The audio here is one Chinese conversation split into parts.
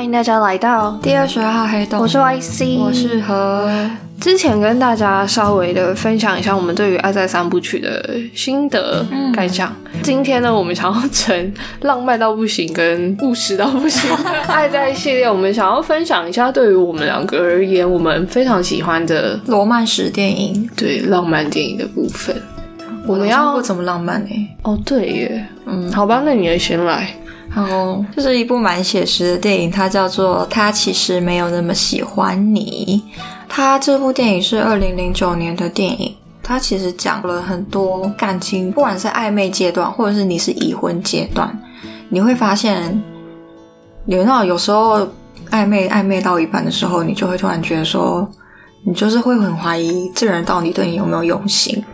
欢迎大家来到第二十二号黑洞，我是 YC，我是何。之前跟大家稍微的分享一下我们对于《爱在三部曲》的心得感想。今天呢，我们想要成浪漫到不行跟务实到不行《爱在》系列，我们想要分享一下对于我们两个而言，我们非常喜欢的罗曼史电影，对浪漫电影的部分。我们要不怎么浪漫呢？哦，对耶，嗯，好吧，那你也先来。好，这是一部蛮写实的电影，它叫做《他其实没有那么喜欢你》。它这部电影是二零零九年的电影，它其实讲了很多感情，不管是暧昧阶段，或者是你是已婚阶段，你会发现，有那有时候暧昧暧昧到一半的时候，你就会突然觉得说，你就是会很怀疑这人到底对你有没有用心。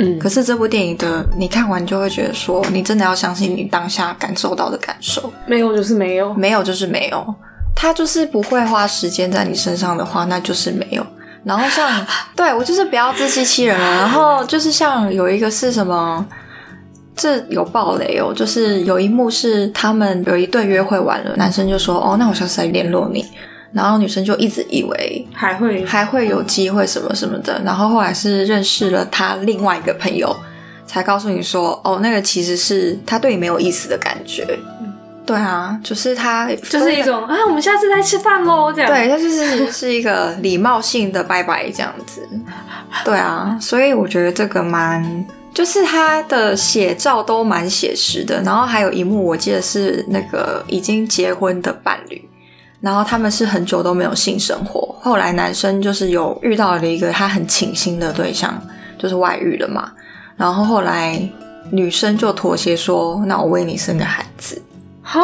嗯，可是这部电影的你看完就会觉得说，你真的要相信你当下感受到的感受，没有就是没有，没有就是没有，他就是不会花时间在你身上的话，那就是没有。然后像 对我就是不要自欺欺人了。然后就是像有一个是什么，这有暴雷哦，就是有一幕是他们有一对约会完了，男生就说哦，那我下次再联络你。然后女生就一直以为还会还会有机会什么什么的，然后后来是认识了他另外一个朋友，才告诉你说，哦，那个其实是他对你没有意思的感觉。对啊，就是他就是一种啊，我们下次再吃饭喽，这样。对，他就是是一个礼貌性的拜拜这样子。对啊，所以我觉得这个蛮，就是他的写照都蛮写实的。然后还有一幕，我记得是那个已经结婚的伴侣。然后他们是很久都没有性生活，后来男生就是有遇到了一个他很倾心的对象，就是外遇了嘛。然后后来女生就妥协说：“那我为你生个孩子，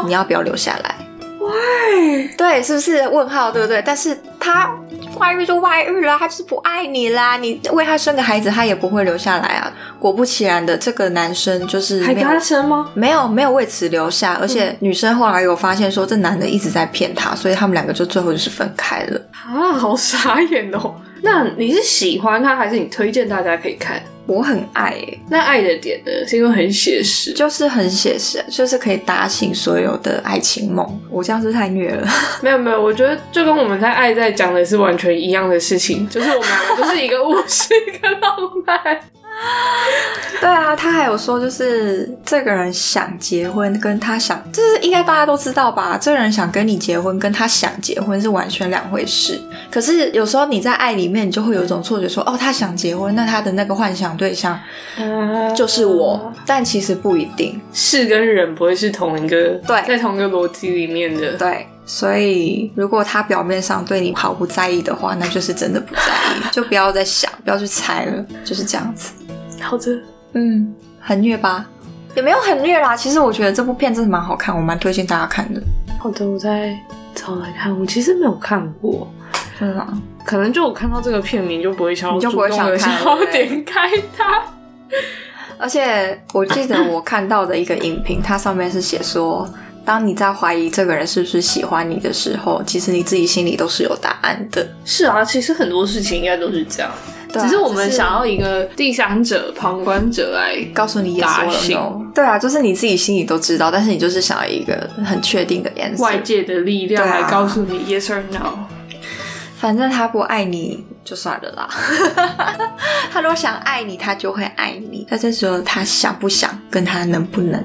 你要不要留下来？” Why？对，是不是问号？对不对？但是他外遇就外遇了，他就是不爱你啦。你为他生个孩子，他也不会留下来啊。果不其然的，这个男生就是还跟他生吗？没有，没有为此留下。而且女生后来有发现说，这男的一直在骗她，所以他们两个就最后就是分开了。啊，好傻眼哦！那你是喜欢他，还是你推荐大家可以看？我很爱，那爱的点呢？是因为很写实，就是很写实，就是可以打醒所有的爱情梦。我这样是太虐了。没有没有，我觉得就跟我们在爱在讲的是完全一样的事情，就是我们两个就是一个务实，一个浪漫。对啊，他还有说，就是这个人想结婚，跟他想，就是应该大家都知道吧？这个人想跟你结婚，跟他想结婚是完全两回事。可是有时候你在爱里面，你就会有一种错觉，说哦，他想结婚，那他的那个幻想对象就是我，但其实不一定，是跟人不会是同一个，对，在同一个逻辑里面的，对。所以如果他表面上对你毫不在意的话，那就是真的不在意，就不要再想，不要去猜了，就是这样子。好的，嗯，很虐吧？也没有很虐啦。其实我觉得这部片真的蛮好看，我蛮推荐大家看的。好的，我再找来看。我其实没有看过，是吗？可能就我看到这个片名就不会想，就不会想想要点开它。而且我记得我看到的一个影评，它上面是写说，当你在怀疑这个人是不是喜欢你的时候，其实你自己心里都是有答案的。是啊，其实很多事情应该都是这样。只是我们想要一个第三者、旁观者来告诉你答案。对啊，就是你自己心里都知道，但是你就是想要一个很确定的颜色，外界的力量来告诉你 yes or no。反正他不爱你就算了啦。他如果想爱你，他就会爱你。那这时候他想不想，跟他能不能？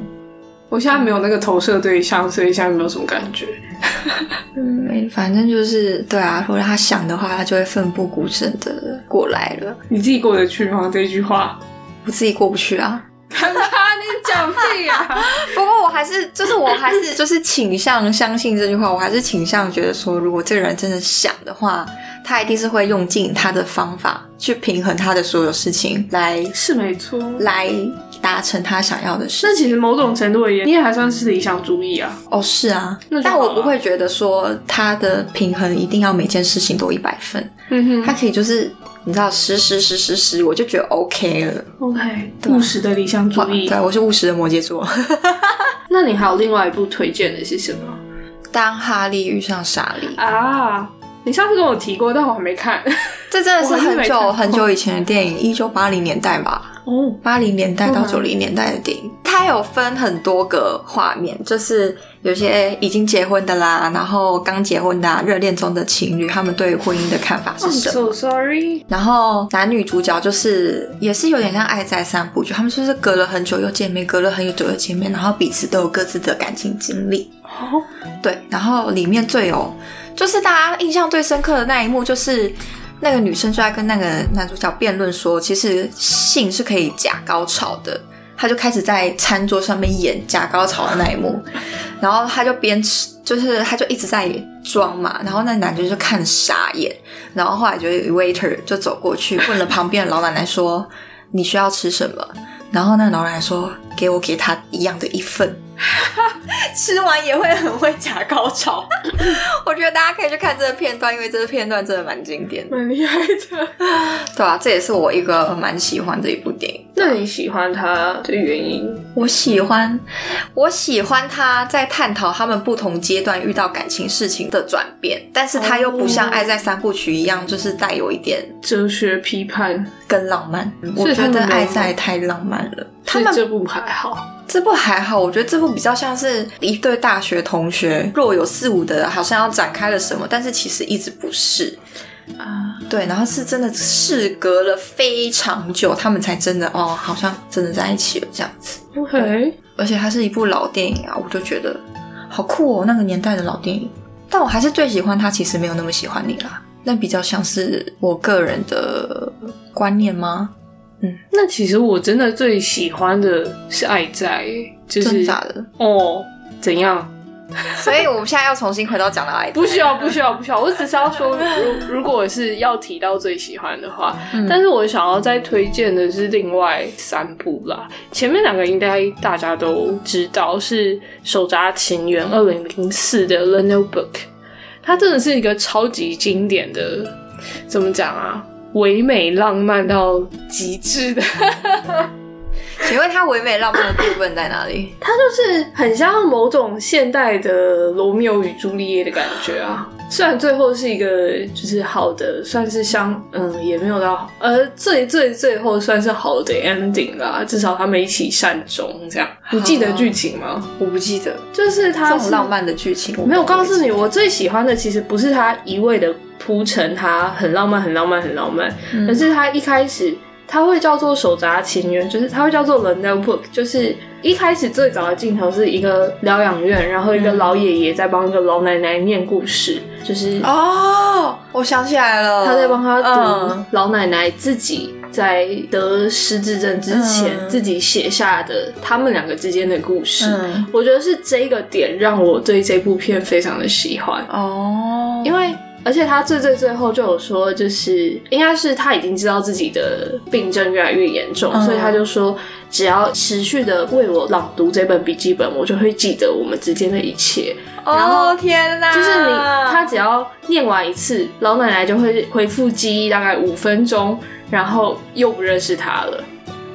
我现在没有那个投射对象，所以现在没有什么感觉。嗯，反正就是对啊，如果他想的话，他就会奋不顾身的过来了。你自己过得去吗？这句话，我自己过不去啊。你讲屁呀！不过我还是，就是我还是，就是倾向相信这句话。我还是倾向觉得说，如果这个人真的想的话，他一定是会用尽他的方法去平衡他的所有事情，来是没错，来。达成他想要的事，那其实某种程度而言，你也还算是理想主义啊。哦，是啊，但我不会觉得说他的平衡一定要每件事情都一百分。嗯哼，他可以就是你知道十十十十十，我就觉得 OK 了。OK，务实的理想主义。对，我是务实的摩羯座。那你还有另外一部推荐的是什么？当哈利遇上莎莉啊。你上次跟我提过，但我还没看。这真的是很久很久以前的电影，一九八零年代吧。哦，八零年代到九零年代的电影，它有分很多个画面，就是有些已经结婚的啦，然后刚结婚的、啊、热恋中的情侣，他们对婚姻的看法是什么？so sorry。然后男女主角就是也是有点像《爱在三部曲》，他们就是隔了很久又见面，隔了很久又见面，然后彼此都有各自的感情经历。哦，对，然后里面最有就是大家印象最深刻的那一幕，就是那个女生就在跟那个男主角辩论说，其实性是可以假高潮的。他就开始在餐桌上面演假高潮的那一幕，然后他就边吃，就是他就一直在装嘛，然后那男的就看傻眼，然后后来就有 waiter 就走过去问了旁边的老奶奶说：“你需要吃什么？”然后那个老奶奶说：“给我给他一样的一份。” 吃完也会很会假高潮，我觉得大家可以去看这个片段，因为这个片段真的蛮经典的，蛮厉害的。对啊，这也是我一个蛮喜欢的一部电影。那你喜欢它的原因？我喜欢，我喜欢他在探讨他们不同阶段遇到感情事情的转变，但是他又不像《爱在三部曲》一样，就是带有一点哲学批判，跟浪漫。我觉得《爱在》太浪漫了。他们所以这部还好。这部还好，我觉得这部比较像是一对大学同学若有似无的，好像要展开了什么，但是其实一直不是。啊，对，然后是真的事隔了非常久，他们才真的哦，好像真的在一起了这样子。OK，而且它是一部老电影啊，我就觉得好酷哦，那个年代的老电影。但我还是最喜欢他，其实没有那么喜欢你啦，那比较像是我个人的观念吗？那其实我真的最喜欢的是《爱在》，就是真的假的？哦，怎样？所以我们现在要重新回到讲到爱，不需要，不需要，不需要。我只是要说，如 如果是要提到最喜欢的话，嗯但是我想要再推荐的是另外三部啦。前面两个应该大家都知道，是《手札情缘》二零零四的《The Notebook》，它真的是一个超级经典的，怎么讲啊？唯美浪漫到极致的，请问它唯美浪漫的部分在哪里？它就是很像某种现代的罗密欧与朱丽叶的感觉啊。虽然最后是一个就是好的，算是相嗯也没有到好，呃最最最后算是好的 ending 啦，至少他们一起善终这样。你记得剧情吗？我不记得就是他是这种浪漫的剧情，没有告诉你。你，我最喜欢的其实不是他一味的铺陈，他很浪漫、很浪漫、很浪漫，可是他一开始他会叫做手札情缘，就是他会叫做 The Notebook，就是一开始最早的镜头是一个疗养院，然后一个老爷爷在帮一个老奶奶念故事，就是哦，我想起来了，他在帮他读嗯老奶奶自己在得失智症之前、嗯。自己写下的他们两个之间的故事。嗯。我觉得是这个点让我对这部片非常的喜欢，哦，因为而且他最最最后就有说，就是应该是他已经知道自己的病症越来越严重，嗯所以他就说，只要持续的为我朗读这本笔记本，我就会记得我们之间的一切。然后哦天哪，就是你，他只要念完一次，老奶奶就会恢复记忆，大概五分钟，然后又不认识他了，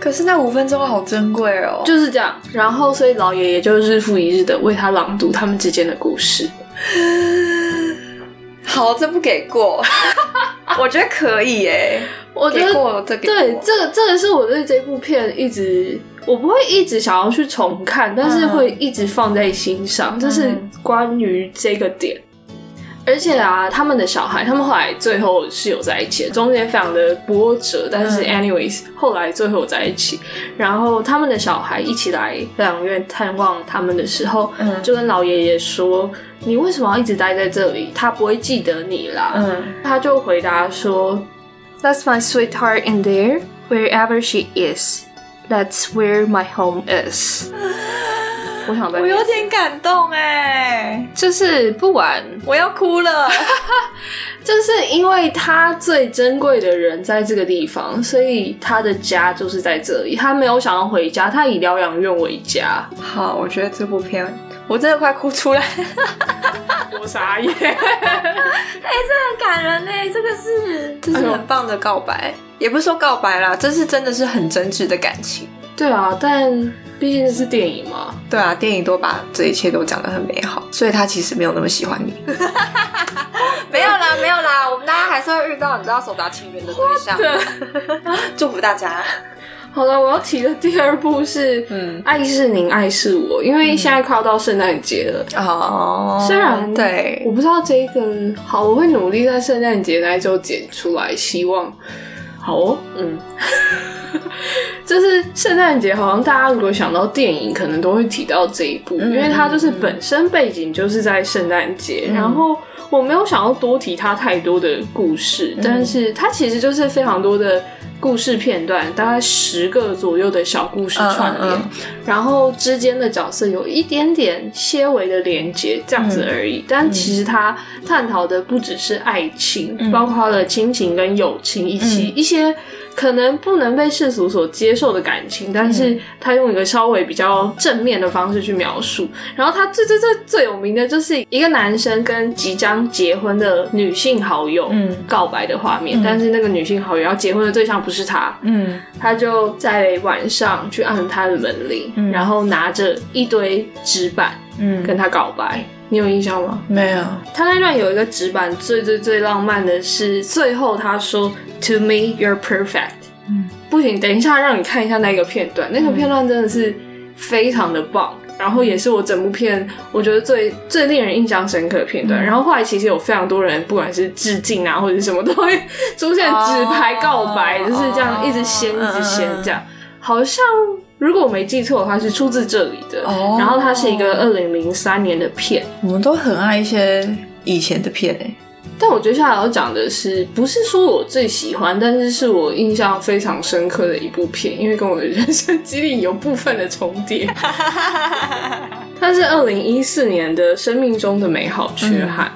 可是那五分钟好珍贵哦，就是这样。然后，所以老爷爷就日复一日的为他朗读他们之间的故事。好，这不给过，我觉得可以耶，给我觉得过这给过对，这个这个是我对这部片一直，我不会一直想要去重看，但是会一直放在心上。就是关于这个点。而且啊，他们的小孩，他们后来最后是有在一起的，中间非常的波折，但是 anyways，、后来最后在一起。然后他们的小孩一起来疗养院探望他们的时候，嗯就跟老爷爷说：“你为什么要一直待在这里？他不会记得你啦。”嗯，他就回答说：“That's my sweetheart in there, wherever she is. That's where my home is。”我想再我有点感动哎，就是不管，我要哭了，就是因为他最珍贵的人在这个地方，所以他的家就是在这里。他没有想要回家，他以疗养院为家。好，我觉得这部片我真的快哭出来，我傻眼。很感人呢，这个是这是很棒的告白，也不是说告白啦，这是真的是很真挚的感情。对啊，但毕竟这是电影嘛。对啊，电影都把这一切都讲得很美好，所以他其实没有那么喜欢你。没有啦，没有啦，我们大家还是会遇到你知道手达情缘的对象。对。祝福大家。好了，我要提的第二部是《嗯，爱是您，爱是我》，因为现在快要到圣诞节了。哦。虽然对，我不知道这一个好，我会努力在圣诞节那周剪出来，希望。好哦。嗯，就是圣诞节，好像大家如果想到电影，可能都会提到这一部，因为它就是本身背景就是在圣诞节，然后我没有想要多提他太多的故事，但是他其实就是非常多的。故事片段大概十个左右的小故事串联，然后之间的角色有一点点些微的连接，这样子而已。但其实他探讨的不只是爱情，包括了亲情跟友情，以及一些。可能不能被世俗所接受的感情，但是他用一个稍微比较正面的方式去描述。然后他最最最最有名的就是一个男生跟即将结婚的女性好友告白的画面，但是那个女性好友要结婚的对象不是他，嗯，他就在晚上去按他的门铃，然后拿着一堆纸板，嗯，跟他告白。你有印象吗？没有。他那段有一个纸板，最最最浪漫的是最后他说 “To me, you're perfect。”嗯，不行，等一下让你看一下那个片段。那个片段真的是非常的棒，然后也是我整部片我觉得最最令人印象深刻的片段。然后后来其实有非常多人，不管是致敬啊或者什么，都会出现纸牌告白，就是这样一直掀一直掀这样，好像。如果我没记错的话，是出自这里的。然后它是一个二零零三年的片。我们都很爱一些以前的片诶。但我接下来要讲的是，不是说我最喜欢，但是是我印象非常深刻的一部片，因为跟我的人生经历有部分的重叠。它是二零一四年的《生命中的美好缺憾》。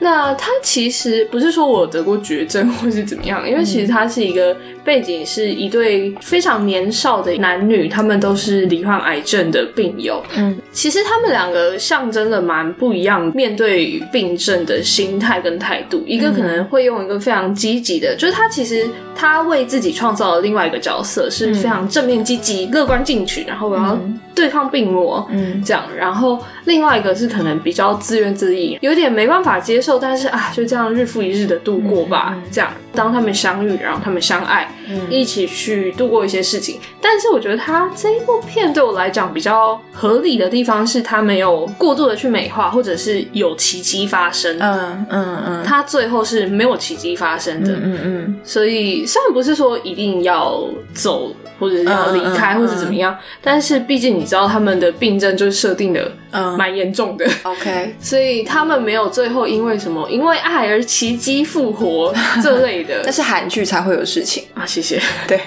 那他其实不是说我得过绝症或是怎么样，因为其实他是一个背景，是一对非常年少的男女，他们都是罹患癌症的病友。嗯，其实他们两个象征了蛮不一样面对病症的心态跟态度。一个可能会用一个非常积极的，就是他其实他为自己创造了另外一个角色，是非常正面、积极、乐观进取，然后我要对抗病魔，嗯，这样。然后另外一个是可能比较自怨自艾，有点没办法接受。但是啊，就这样日复一日的度过吧。这样，当他们相遇，然后他们相爱，一起去度过一些事情。但是我觉得他这一部片对我来讲比较合理的地方是，他没有过度的去美化，或者是有奇迹发生。嗯嗯嗯，他最后是没有奇迹发生的。嗯嗯，所以虽然不是说一定要走。或者要离开，或者怎么样？但是毕竟你知道他们的病症就是设定的蛮严重的。OK，所以他们没有最后因为什么因为爱而奇迹复活这类的。那是韩剧才会有事情啊！谢谢。对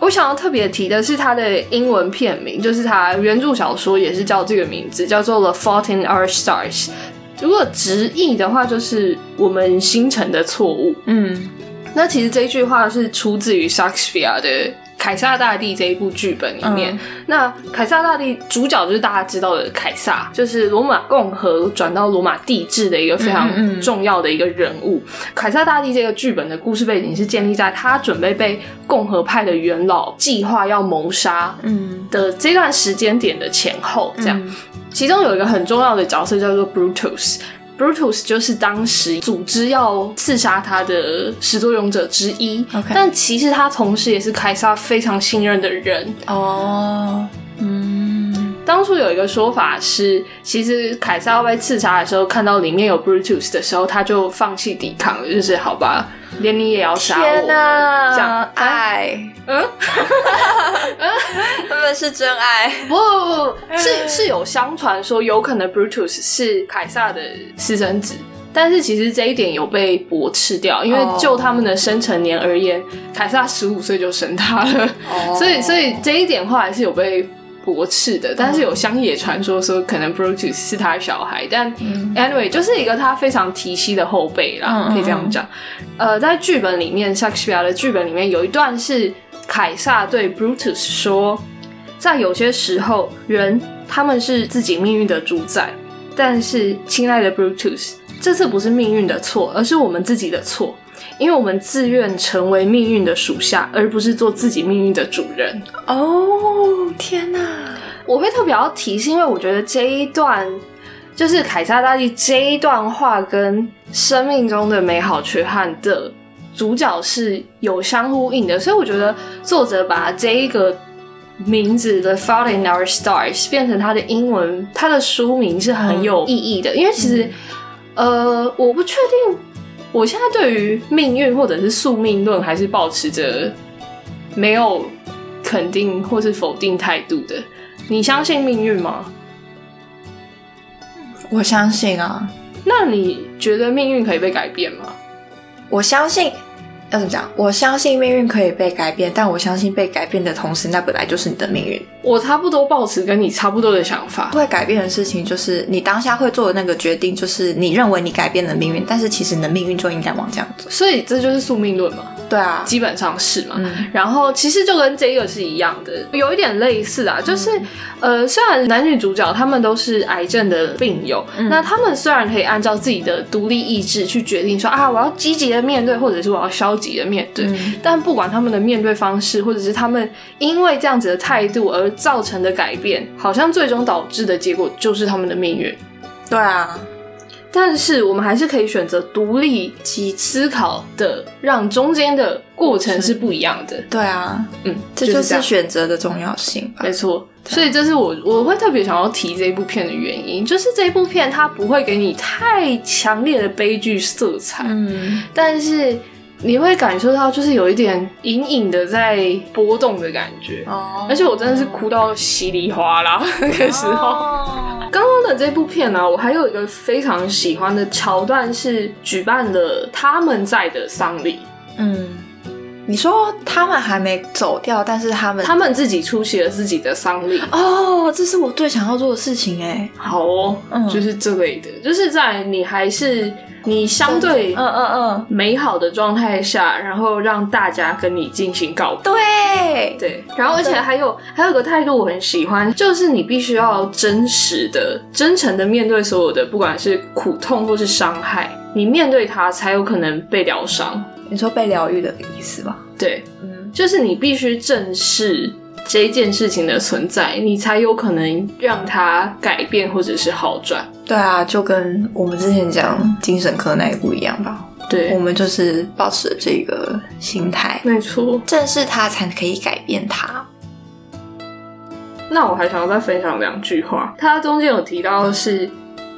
我想要特别提的是它的英文片名，就是它原著小说也是叫这个名字，叫做《The Fault in Our Stars》。如果直译的话，就是我们星辰的错误。嗯，那其实这句话是出自于莎士比亚的。凯撒大帝这一部剧本里面，那凯撒大帝主角就是大家知道的凯撒，就是罗马共和转到罗马帝制的一个非常重要的一个人物。凯撒大帝这个剧本的故事背景是建立在他准备被共和派的元老计划要谋杀的这段时间点的前后，这样。其中有一个很重要的角色叫做 Brutus。Brutus 就是当时组织要刺杀他的始作俑者之一，但其实他同时也是凯撒非常信任的人。哦，嗯，当初有一个说法是，其实凯撒要被刺杀的时候，看到里面有 Brutus 的时候，他就放弃抵抗了，就是好吧。连你也要杀我？天哪！爱，嗯，他们是真爱。不不不，是是有相传说，有可能 Brutus 是凯撒的私生子，但是其实这一点有被驳斥掉，因为就他们的生成年而言，凯撒十五岁就生他了，所以所以这一点话还是有被。驳斥的，但是有乡野传说说可能 Brutus 是他小孩，但 anyway 就是一个他非常提膝的后辈啦，可以这样讲。呃，在剧本里面，莎士比亚的剧本里面有一段是凯撒对 Brutus 说，在有些时候，人他们是自己命运的主宰，但是亲爱的 Brutus，这次不是命运的错，而是我们自己的错。因为我们自愿成为命运的属下，而不是做自己命运的主人。哦，天哪！我会特别要提，是因为我觉得这一段就是凯撒大帝这一段话跟生命中的美好缺憾的主角是有相呼应的，所以我觉得作者把这一个名字的《Fault in Our Stars》变成它的英文，它的书名是很有意义的，因为其实，呃，我不确定我现在对于命运或者是宿命论还是保持着没有肯定或是否定态度的。你相信命运吗？我相信啊。那你觉得命运可以被改变吗？我相信。要怎么讲？我相信命运可以被改变，但我相信被改变的同时，那本来就是你的命运。我差不多抱持跟你差不多的想法。会改变的事情，就是你当下会做的那个决定，就是你认为你改变了命运，但是其实你的命运就应该往这样走。所以这就是宿命论嘛？对啊，基本上是嘛。然后其实就跟这个是一样的，有一点类似啊。就是呃，虽然男女主角他们都是癌症的病友，那他们虽然可以按照自己的独立意志去决定说啊，我要积极的面对，或者是我要消极的面对。但不管他们的面对方式，或者是他们因为这样子的态度而造成的改变，好像最终导致的结果就是他们的命运。对啊，但是我们还是可以选择独立及思考的，让中间的过程是不一样的。对啊，嗯，这就是选择的重要性。没错，所以这是我我会特别想要提这部片的原因，就是这部片它不会给你太强烈的悲剧色彩，嗯，但是。你会感受到，就是有一点隐隐的在波动的感觉，哦，而且我真的是哭到稀里哗啦那个时候。刚刚的这部片呢，我还有一个非常喜欢的桥段是举办了他们在的丧礼。嗯，你说他们还没走掉，但是他们他们自己出席了自己的丧礼。哦，这是我最想要做的事情哎。好哦，嗯，就是这类的，就是在你还是。你相对嗯嗯嗯美好的状态下，然后让大家跟你进行告别。对对，然后而且还有还有个态度我很喜欢，就是你必须要真实的、真诚的面对所有的，不管是苦痛或是伤害，你面对它才有可能被疗伤。你说被疗愈的意思吧？对，嗯，就是你必须正视。这件事情的存在，你才有可能让它改变或者是好转。对啊，就跟我们之前讲精神科那一部一样吧。对，我们就是保持这个心态，没错，正视它才可以改变它。那我还想要再分享两句话，它中间有提到的是，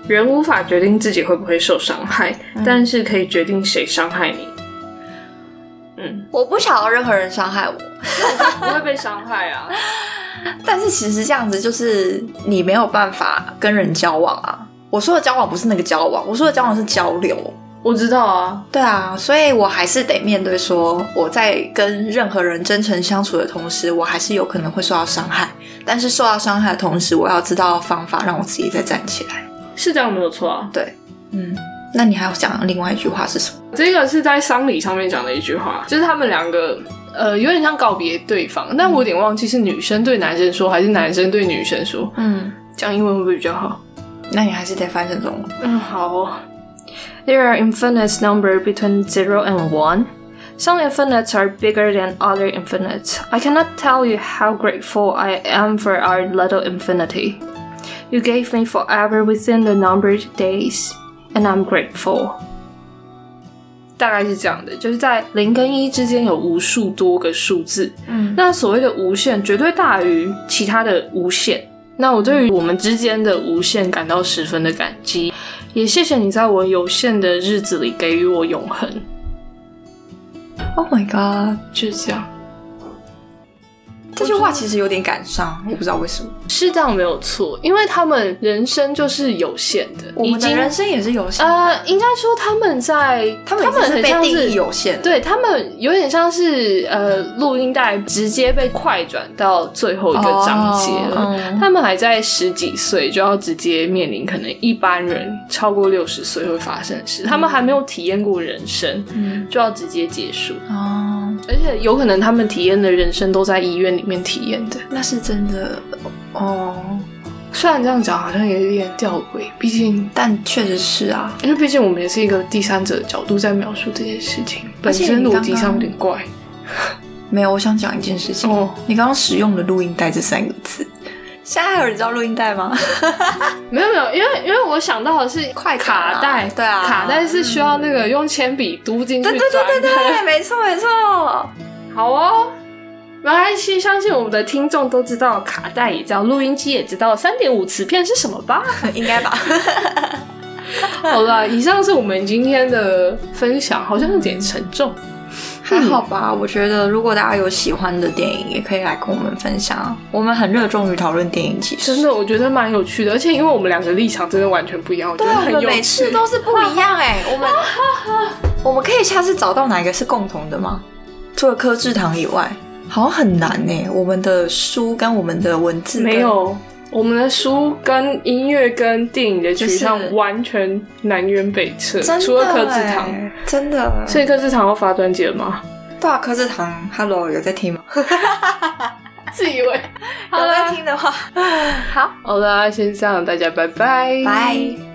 人无法决定自己会不会受伤害，但是可以决定谁伤害你。嗯，我不想要任何人伤害我，不会被伤害啊。但是其实这样子就是你没有办法跟人交往啊。我说的交往不是那个交往，我说的交往是交流。我知道啊，对啊，所以我还是得面对说我在跟任何人真诚相处的同时，我还是有可能会受到伤害。但是受到伤害的同时，我要知道方法让我自己再站起来，是这样没有错啊。对，嗯。那你还要讲另外一句话是什么？这个是在丧礼上面讲的一句话，就是他们两个呃有点像告别对方，但我有点忘记是女生对男生说还是男生对女生说。嗯，讲英文会不会比较好？那你还是得翻成中文。嗯，好。There are infinite number between zero and one. Some infinites are bigger than other infinites. I cannot tell you how grateful I am for our little infinity. You gave me forever within the numbered days. And I'm grateful。大概是这样的，就是在零跟一之间有无数多个数字。嗯，那所谓的无限绝对大于其他的无限。那我对于我们之间的无限感到十分的感激，也谢谢你在我有限的日子里给予我永恒。Oh my god，就是这样。这句话其实有点感伤，我不知道为什么。是这样没有错，因为他们人生就是有限的，我们的人生也是有限。呃，应该说他们在他们他们很像是有限，对他们有点像是呃录音带直接被快转到最后一个章节了。他们还在十几岁就要直接面临可能一般人超过六十岁会发生的事，他们还没有体验过人生，就要直接结束。哦，而且有可能他们体验的人生都在医院里。面体验的。那是真的。哦，虽然这样讲好像有点吊诡，毕竟但确实是啊，因为毕竟我们也是一个第三者的角度在描述这件事情，本身逻辑上有点怪。没有，我想讲一件事情。哦，你刚刚使用的“录音带”这三个字，现在还有人知道录音带吗？没有没有，因为因为我想到的是快卡卡带，对啊卡带是需要那个用铅笔读进去对对对对对，没错没错，好哦，没关系，相信我们的听众都知道卡带也知道，录音机也知道三点五磁片是什么吧？应该吧？好了，以上是我们今天的分享，好像有点沉重。还好吧？我觉得如果大家有喜欢的电影，也可以来跟我们分享。我们很热衷于讨论电影，其实真的，我觉得蛮有趣的，而且因为我们两个立场真的完全不一样，我觉得很有们每次趣。都是不一样哎、我们 我们可以下次找到哪一个是共同的吗？除了柯志堂以外，好像很难呢、我们的书跟我们的文字跟没有，我们的书跟音乐跟电影的取向完全南辕北辙，真的除了柯志堂。欸真的。所以柯志堂要发专辑了吗？对啊，柯志堂，Hello，有在听吗？自以为。有在了，听的话，好，好啦，先这样，大家拜拜，拜。